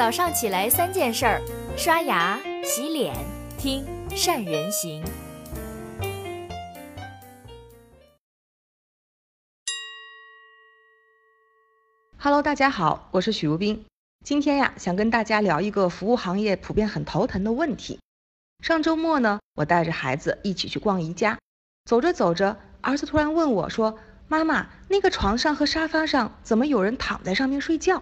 早上起来三件事儿：刷牙、洗脸、听善人行。Hello，大家好，我是许如冰。今天呀，想跟大家聊一个服务行业普遍很头疼的问题。上周末呢，我带着孩子一起去逛宜家，走着走着，儿子突然问我说：“妈妈，那个床上和沙发上怎么有人躺在上面睡觉？”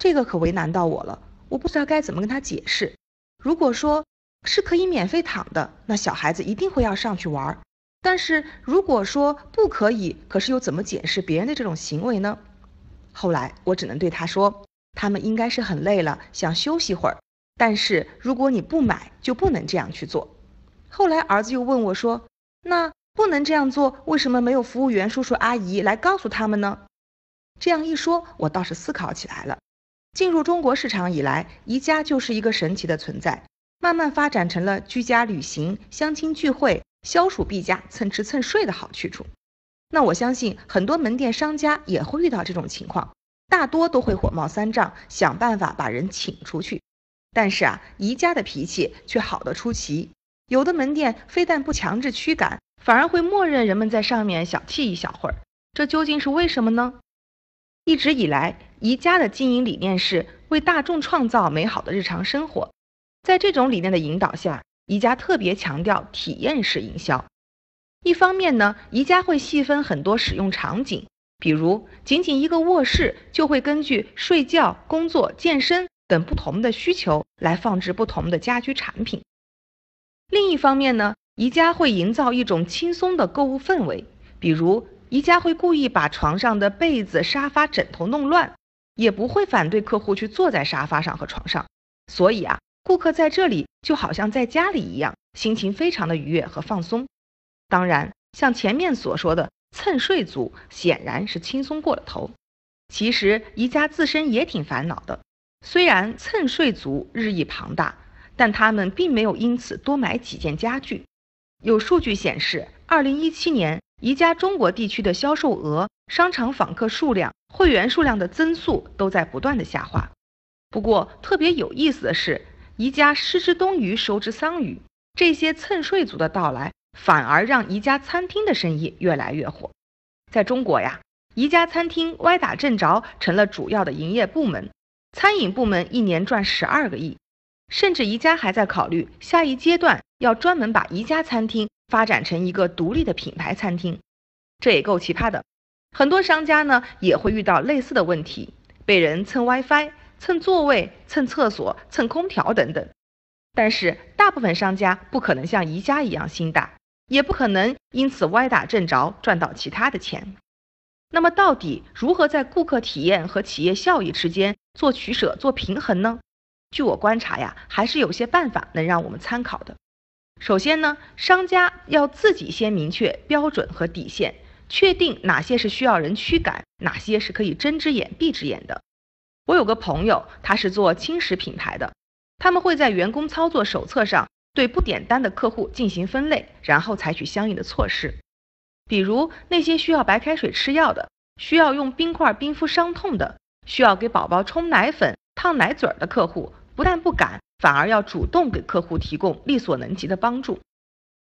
这个可为难到我了，我不知道该怎么跟他解释。如果说是可以免费躺的，那小孩子一定会要上去玩。但是如果说不可以，可是又怎么解释别人的这种行为呢？后来我只能对他说，他们应该是很累了，想休息会儿。但是如果你不买，就不能这样去做。后来儿子又问我说：“那不能这样做，为什么没有服务员叔叔阿姨来告诉他们呢？”这样一说，我倒是思考起来了。进入中国市场以来，宜家就是一个神奇的存在，慢慢发展成了居家旅行、相亲聚会、消暑避假、蹭吃蹭睡的好去处。那我相信很多门店商家也会遇到这种情况，大多都会火冒三丈，想办法把人请出去。但是啊，宜家的脾气却好得出奇，有的门店非但不强制驱赶，反而会默认人们在上面小憩一小会儿。这究竟是为什么呢？一直以来，宜家的经营理念是为大众创造美好的日常生活。在这种理念的引导下，宜家特别强调体验式营销。一方面呢，宜家会细分很多使用场景，比如仅仅一个卧室就会根据睡觉、工作、健身等不同的需求来放置不同的家居产品。另一方面呢，宜家会营造一种轻松的购物氛围，比如宜家会故意把床上的被子、沙发、枕头弄乱，也不会反对客户去坐在沙发上和床上。所以啊，顾客在这里就好像在家里一样，心情非常的愉悦和放松。当然，像前面所说的蹭睡族显然是轻松过了头。其实宜家自身也挺烦恼的。虽然蹭睡族日益庞大，但他们并没有因此多买几件家具。有数据显示，二零一七年宜家中国地区的销售额、商场访客数量、会员数量的增速都在不断的下滑。不过特别有意思的是，宜家失之东隅，收之桑榆，这些蹭睡族的到来。反而让宜家餐厅的生意越来越火。在中国呀，宜家餐厅歪打正着成了主要的营业部门，餐饮部门一年赚十二个亿。甚至宜家还在考虑下一阶段要专门把宜家餐厅发展成一个独立的品牌餐厅，这也够奇葩的。很多商家呢也会遇到类似的问题，被人蹭 WiFi、蹭座位、蹭厕所、蹭空调等等。但是大部分商家不可能像宜家一样心大。也不可能因此歪打正着赚到其他的钱。那么，到底如何在顾客体验和企业效益之间做取舍、做平衡呢？据我观察呀，还是有些办法能让我们参考的。首先呢，商家要自己先明确标准和底线，确定哪些是需要人驱赶，哪些是可以睁只眼闭只眼的。我有个朋友，他是做轻食品牌的，他们会在员工操作手册上。对不点单的客户进行分类，然后采取相应的措施。比如那些需要白开水吃药的，需要用冰块冰敷伤痛的，需要给宝宝冲奶粉、烫奶嘴的客户，不但不赶，反而要主动给客户提供力所能及的帮助。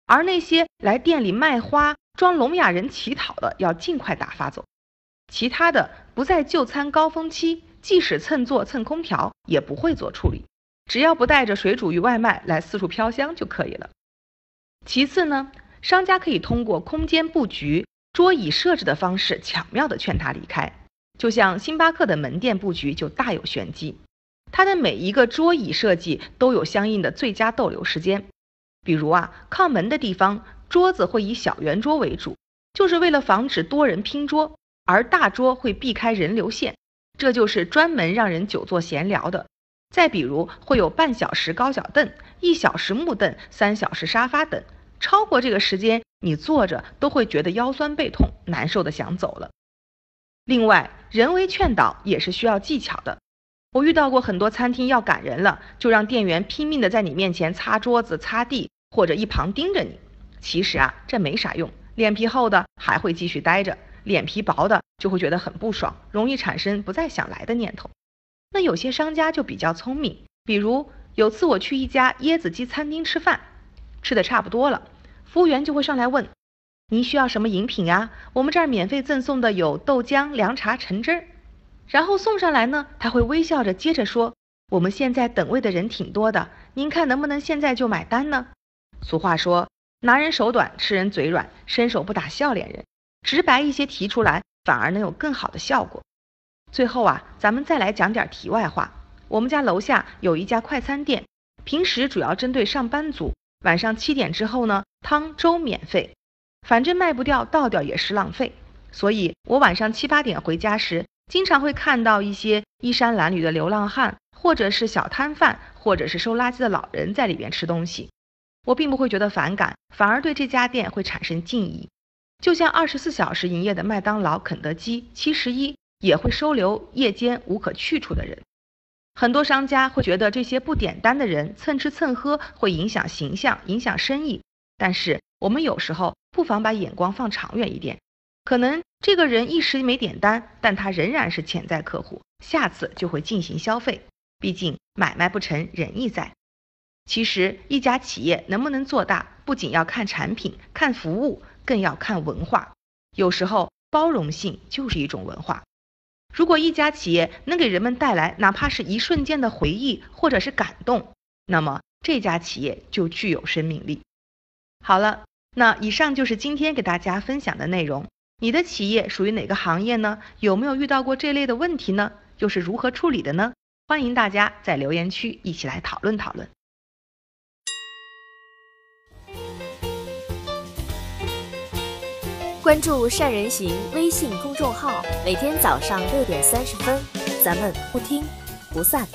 而那些来店里卖花、装聋哑人乞讨的，要尽快打发走。其他的不在就餐高峰期，即使蹭座蹭空调，也不会做处理。只要不带着水煮鱼外卖来四处飘香就可以了。其次呢，商家可以通过空间布局、桌椅设置的方式，巧妙的劝他离开。就像星巴克的门店布局就大有玄机，它的每一个桌椅设计都有相应的最佳逗留时间。比如啊，靠门的地方桌子会以小圆桌为主，就是为了防止多人拼桌；而大桌会避开人流线，这就是专门让人久坐闲聊的。再比如，会有半小时高脚凳、一小时木凳、三小时沙发等，超过这个时间，你坐着都会觉得腰酸背痛，难受的想走了。另外，人为劝导也是需要技巧的。我遇到过很多餐厅要赶人了，就让店员拼命的在你面前擦桌子、擦地，或者一旁盯着你。其实啊，这没啥用，脸皮厚的还会继续待着，脸皮薄的就会觉得很不爽，容易产生不再想来的念头。那有些商家就比较聪明，比如有次我去一家椰子鸡餐厅吃饭，吃的差不多了，服务员就会上来问：“您需要什么饮品呀？我们这儿免费赠送的有豆浆、凉茶、橙汁儿。”然后送上来呢，他会微笑着接着说：“我们现在等位的人挺多的，您看能不能现在就买单呢？”俗话说：“拿人手短，吃人嘴软，伸手不打笑脸人。”直白一些提出来，反而能有更好的效果。最后啊，咱们再来讲点题外话。我们家楼下有一家快餐店，平时主要针对上班族，晚上七点之后呢，汤粥免费，反正卖不掉，倒掉也是浪费。所以我晚上七八点回家时，经常会看到一些衣衫褴褛的流浪汉，或者是小摊贩，或者是收垃圾的老人在里边吃东西。我并不会觉得反感，反而对这家店会产生敬意。就像二十四小时营业的麦当劳、肯德基、七十一也会收留夜间无可去处的人。很多商家会觉得这些不点单的人蹭吃蹭喝会影响形象、影响生意。但是我们有时候不妨把眼光放长远一点，可能这个人一时没点单，但他仍然是潜在客户，下次就会进行消费。毕竟买卖不成仁义在。其实一家企业能不能做大，不仅要看产品、看服务。更要看文化，有时候包容性就是一种文化。如果一家企业能给人们带来哪怕是一瞬间的回忆或者是感动，那么这家企业就具有生命力。好了，那以上就是今天给大家分享的内容。你的企业属于哪个行业呢？有没有遇到过这类的问题呢？又是如何处理的呢？欢迎大家在留言区一起来讨论讨论。关注善人行微信公众号，每天早上六点三十分，咱们不听不散。